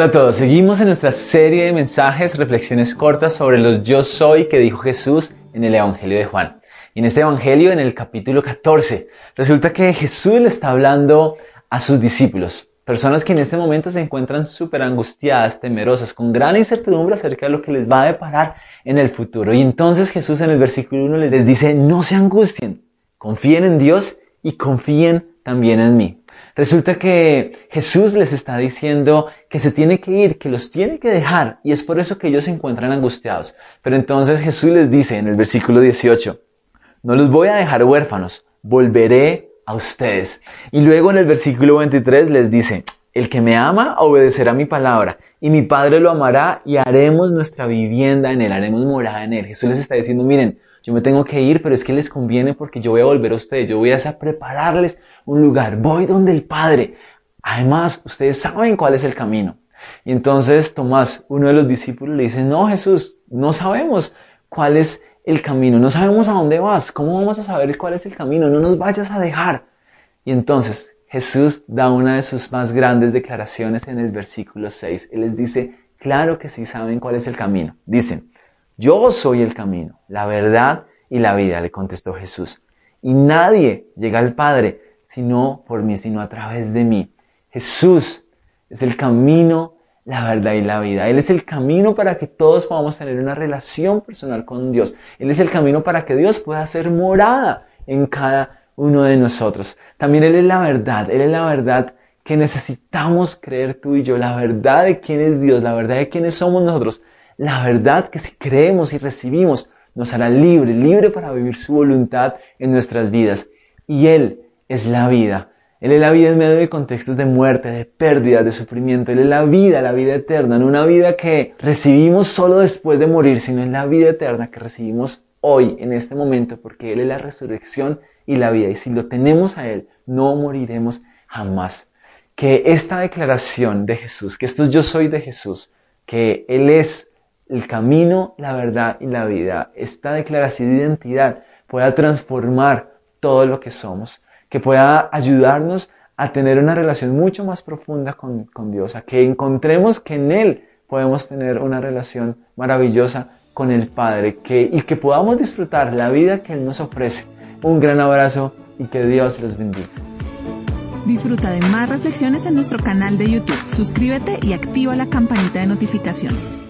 Hola a todos, seguimos en nuestra serie de mensajes, reflexiones cortas sobre los yo soy que dijo Jesús en el Evangelio de Juan. Y en este Evangelio, en el capítulo 14, resulta que Jesús le está hablando a sus discípulos. Personas que en este momento se encuentran súper angustiadas, temerosas, con gran incertidumbre acerca de lo que les va a deparar en el futuro. Y entonces Jesús en el versículo 1 les dice, no se angustien, confíen en Dios y confíen también en mí. Resulta que Jesús les está diciendo que se tiene que ir, que los tiene que dejar, y es por eso que ellos se encuentran angustiados. Pero entonces Jesús les dice en el versículo 18, no los voy a dejar huérfanos, volveré a ustedes. Y luego en el versículo 23 les dice, el que me ama obedecerá mi palabra y mi Padre lo amará y haremos nuestra vivienda en él, haremos morada en él. Jesús les está diciendo, miren, yo me tengo que ir, pero es que les conviene porque yo voy a volver a ustedes, yo voy a prepararles un lugar, voy donde el Padre. Además, ustedes saben cuál es el camino. Y entonces Tomás, uno de los discípulos, le dice, no Jesús, no sabemos cuál es el camino, no sabemos a dónde vas, ¿cómo vamos a saber cuál es el camino? No nos vayas a dejar. Y entonces Jesús da una de sus más grandes declaraciones en el versículo 6. Él les dice, claro que sí saben cuál es el camino. Dicen, yo soy el camino, la verdad y la vida, le contestó Jesús. Y nadie llega al Padre sino por mí, sino a través de mí. Jesús es el camino, la verdad y la vida. Él es el camino para que todos podamos tener una relación personal con Dios. Él es el camino para que Dios pueda ser morada en cada uno de nosotros. También Él es la verdad. Él es la verdad que necesitamos creer tú y yo. La verdad de quién es Dios, la verdad de quiénes somos nosotros. La verdad que si creemos y recibimos nos hará libre, libre para vivir su voluntad en nuestras vidas. Y Él es la vida. Él es la vida en medio de contextos de muerte, de pérdida, de sufrimiento. Él es la vida, la vida eterna, no una vida que recibimos solo después de morir, sino en la vida eterna que recibimos hoy, en este momento, porque Él es la resurrección y la vida. Y si lo tenemos a Él, no moriremos jamás. Que esta declaración de Jesús, que esto es yo soy de Jesús, que Él es el camino, la verdad y la vida, esta declaración de identidad pueda transformar todo lo que somos que pueda ayudarnos a tener una relación mucho más profunda con, Dios, a que encontremos que en Él podemos tener una relación maravillosa con el Padre que, y que podamos disfrutar la vida que Él nos ofrece. Un gran abrazo y que Dios les bendiga. Disfruta de más reflexiones en nuestro canal de YouTube. Suscríbete y activa la campanita de notificaciones.